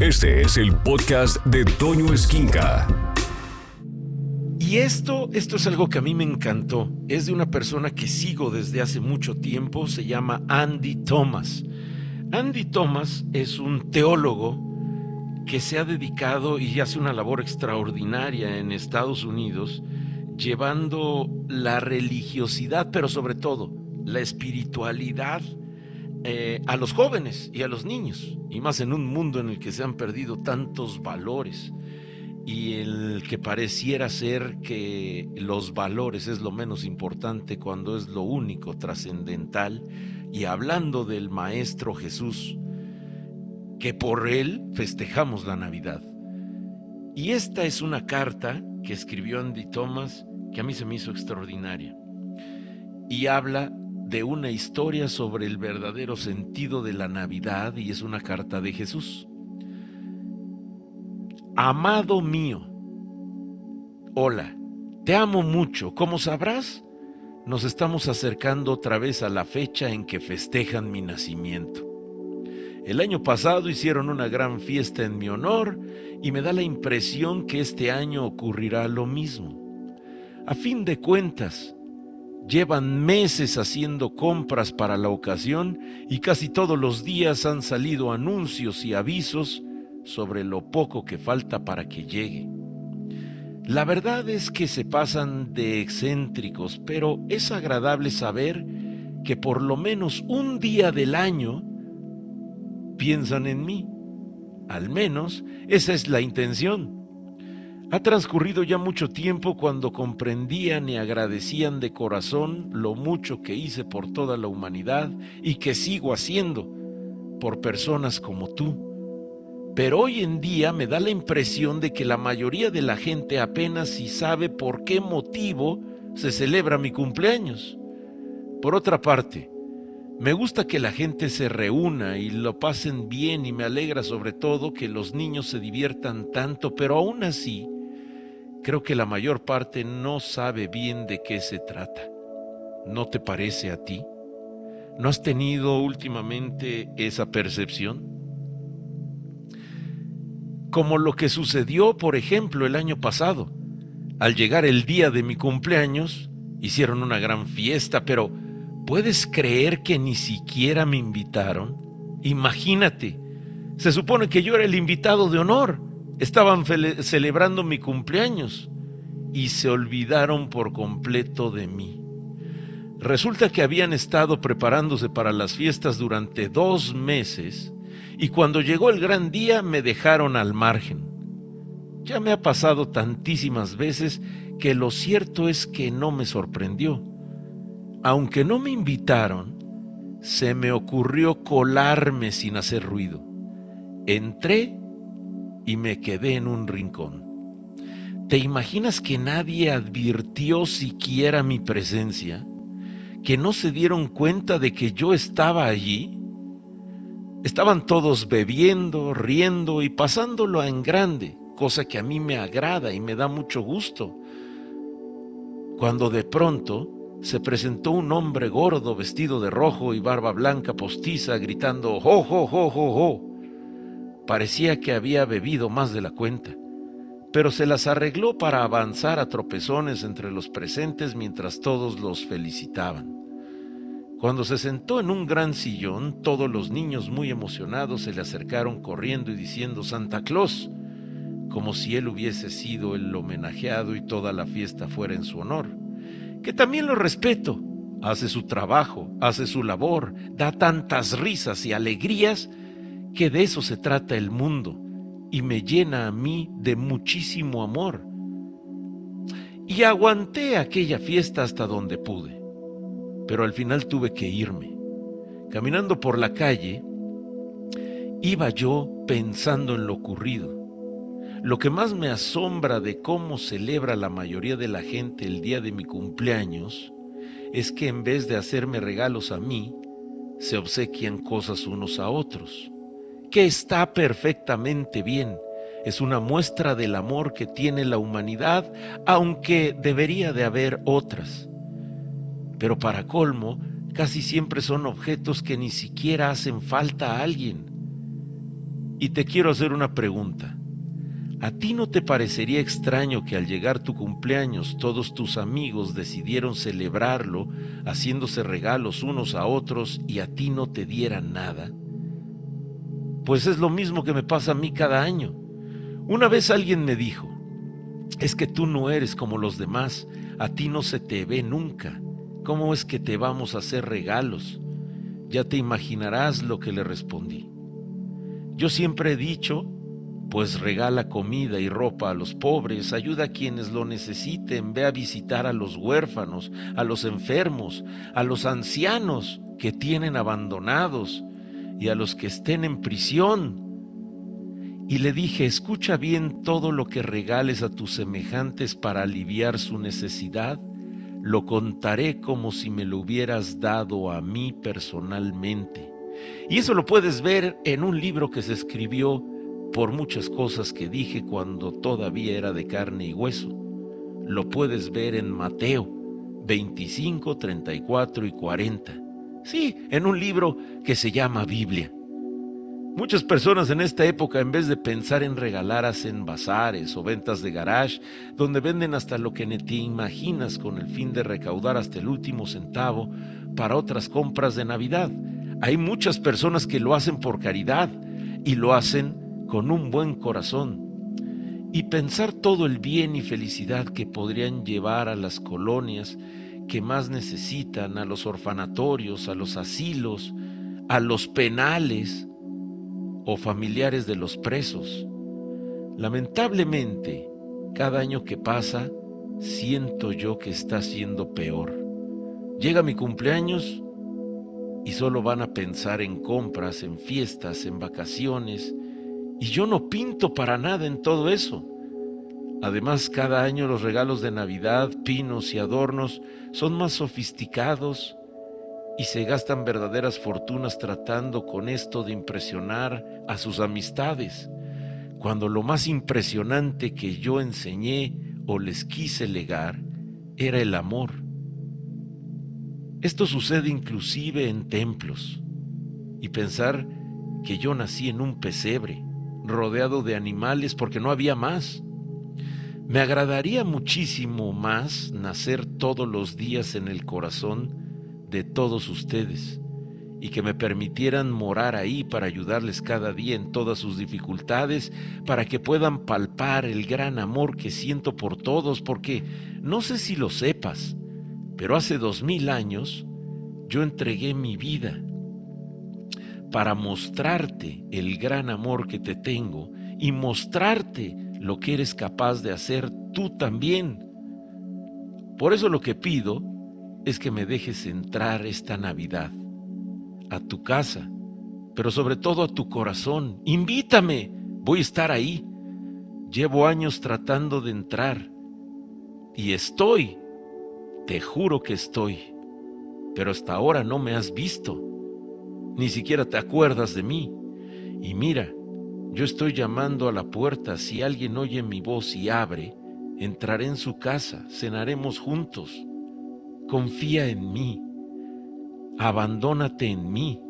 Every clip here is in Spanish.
Este es el podcast de Toño Esquinca. Y esto, esto es algo que a mí me encantó. Es de una persona que sigo desde hace mucho tiempo, se llama Andy Thomas. Andy Thomas es un teólogo que se ha dedicado y hace una labor extraordinaria en Estados Unidos, llevando la religiosidad, pero sobre todo la espiritualidad eh, a los jóvenes y a los niños, y más en un mundo en el que se han perdido tantos valores y el que pareciera ser que los valores es lo menos importante cuando es lo único trascendental, y hablando del Maestro Jesús, que por él festejamos la Navidad. Y esta es una carta que escribió Andy Thomas que a mí se me hizo extraordinaria. Y habla de una historia sobre el verdadero sentido de la Navidad y es una carta de Jesús. Amado mío, hola, te amo mucho. Como sabrás, nos estamos acercando otra vez a la fecha en que festejan mi nacimiento. El año pasado hicieron una gran fiesta en mi honor y me da la impresión que este año ocurrirá lo mismo. A fin de cuentas, Llevan meses haciendo compras para la ocasión y casi todos los días han salido anuncios y avisos sobre lo poco que falta para que llegue. La verdad es que se pasan de excéntricos, pero es agradable saber que por lo menos un día del año piensan en mí. Al menos esa es la intención. Ha transcurrido ya mucho tiempo cuando comprendían y agradecían de corazón lo mucho que hice por toda la humanidad y que sigo haciendo por personas como tú. Pero hoy en día me da la impresión de que la mayoría de la gente apenas si sabe por qué motivo se celebra mi cumpleaños. Por otra parte, me gusta que la gente se reúna y lo pasen bien y me alegra sobre todo que los niños se diviertan tanto, pero aún así, creo que la mayor parte no sabe bien de qué se trata. ¿No te parece a ti? ¿No has tenido últimamente esa percepción? Como lo que sucedió, por ejemplo, el año pasado. Al llegar el día de mi cumpleaños, hicieron una gran fiesta, pero ¿puedes creer que ni siquiera me invitaron? Imagínate, se supone que yo era el invitado de honor Estaban celebrando mi cumpleaños y se olvidaron por completo de mí. Resulta que habían estado preparándose para las fiestas durante dos meses y cuando llegó el gran día me dejaron al margen. Ya me ha pasado tantísimas veces que lo cierto es que no me sorprendió. Aunque no me invitaron, se me ocurrió colarme sin hacer ruido. Entré y me quedé en un rincón. ¿Te imaginas que nadie advirtió siquiera mi presencia? ¿Que no se dieron cuenta de que yo estaba allí? Estaban todos bebiendo, riendo y pasándolo en grande, cosa que a mí me agrada y me da mucho gusto. Cuando de pronto se presentó un hombre gordo vestido de rojo y barba blanca postiza gritando ¡Jo, jo, jo, jo, jo! Parecía que había bebido más de la cuenta, pero se las arregló para avanzar a tropezones entre los presentes mientras todos los felicitaban. Cuando se sentó en un gran sillón, todos los niños muy emocionados se le acercaron corriendo y diciendo Santa Claus, como si él hubiese sido el homenajeado y toda la fiesta fuera en su honor. Que también lo respeto, hace su trabajo, hace su labor, da tantas risas y alegrías que de eso se trata el mundo y me llena a mí de muchísimo amor. Y aguanté aquella fiesta hasta donde pude, pero al final tuve que irme. Caminando por la calle, iba yo pensando en lo ocurrido. Lo que más me asombra de cómo celebra la mayoría de la gente el día de mi cumpleaños es que en vez de hacerme regalos a mí, se obsequian cosas unos a otros que está perfectamente bien. Es una muestra del amor que tiene la humanidad, aunque debería de haber otras. Pero para colmo, casi siempre son objetos que ni siquiera hacen falta a alguien. Y te quiero hacer una pregunta. ¿A ti no te parecería extraño que al llegar tu cumpleaños todos tus amigos decidieron celebrarlo haciéndose regalos unos a otros y a ti no te dieran nada? Pues es lo mismo que me pasa a mí cada año. Una vez alguien me dijo, es que tú no eres como los demás, a ti no se te ve nunca. ¿Cómo es que te vamos a hacer regalos? Ya te imaginarás lo que le respondí. Yo siempre he dicho pues regala comida y ropa a los pobres, ayuda a quienes lo necesiten, ve a visitar a los huérfanos, a los enfermos, a los ancianos que tienen abandonados y a los que estén en prisión. Y le dije, escucha bien todo lo que regales a tus semejantes para aliviar su necesidad, lo contaré como si me lo hubieras dado a mí personalmente. Y eso lo puedes ver en un libro que se escribió por muchas cosas que dije cuando todavía era de carne y hueso. Lo puedes ver en Mateo 25, 34 y 40. Sí, en un libro que se llama Biblia. Muchas personas en esta época, en vez de pensar en regalar, hacen bazares o ventas de garage, donde venden hasta lo que ni te imaginas con el fin de recaudar hasta el último centavo para otras compras de Navidad. Hay muchas personas que lo hacen por caridad y lo hacen con un buen corazón y pensar todo el bien y felicidad que podrían llevar a las colonias que más necesitan, a los orfanatorios, a los asilos, a los penales o familiares de los presos. Lamentablemente, cada año que pasa, siento yo que está siendo peor. Llega mi cumpleaños y solo van a pensar en compras, en fiestas, en vacaciones, y yo no pinto para nada en todo eso. Además, cada año los regalos de Navidad, pinos y adornos son más sofisticados y se gastan verdaderas fortunas tratando con esto de impresionar a sus amistades, cuando lo más impresionante que yo enseñé o les quise legar era el amor. Esto sucede inclusive en templos y pensar que yo nací en un pesebre rodeado de animales porque no había más. Me agradaría muchísimo más nacer todos los días en el corazón de todos ustedes y que me permitieran morar ahí para ayudarles cada día en todas sus dificultades, para que puedan palpar el gran amor que siento por todos, porque no sé si lo sepas, pero hace dos mil años yo entregué mi vida para mostrarte el gran amor que te tengo y mostrarte lo que eres capaz de hacer tú también. Por eso lo que pido es que me dejes entrar esta Navidad a tu casa, pero sobre todo a tu corazón. Invítame, voy a estar ahí. Llevo años tratando de entrar y estoy, te juro que estoy, pero hasta ahora no me has visto ni siquiera te acuerdas de mí. Y mira, yo estoy llamando a la puerta, si alguien oye mi voz y abre, entraré en su casa, cenaremos juntos. Confía en mí, abandónate en mí,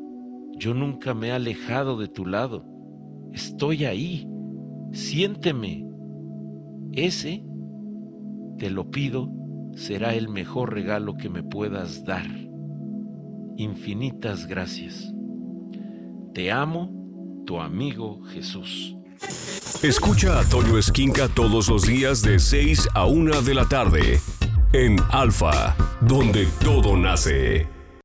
yo nunca me he alejado de tu lado, estoy ahí, siénteme. Ese, te lo pido, será el mejor regalo que me puedas dar. Infinitas gracias. Te amo, tu amigo Jesús. Escucha a Toño Esquinca todos los días de 6 a 1 de la tarde en Alfa, donde todo nace.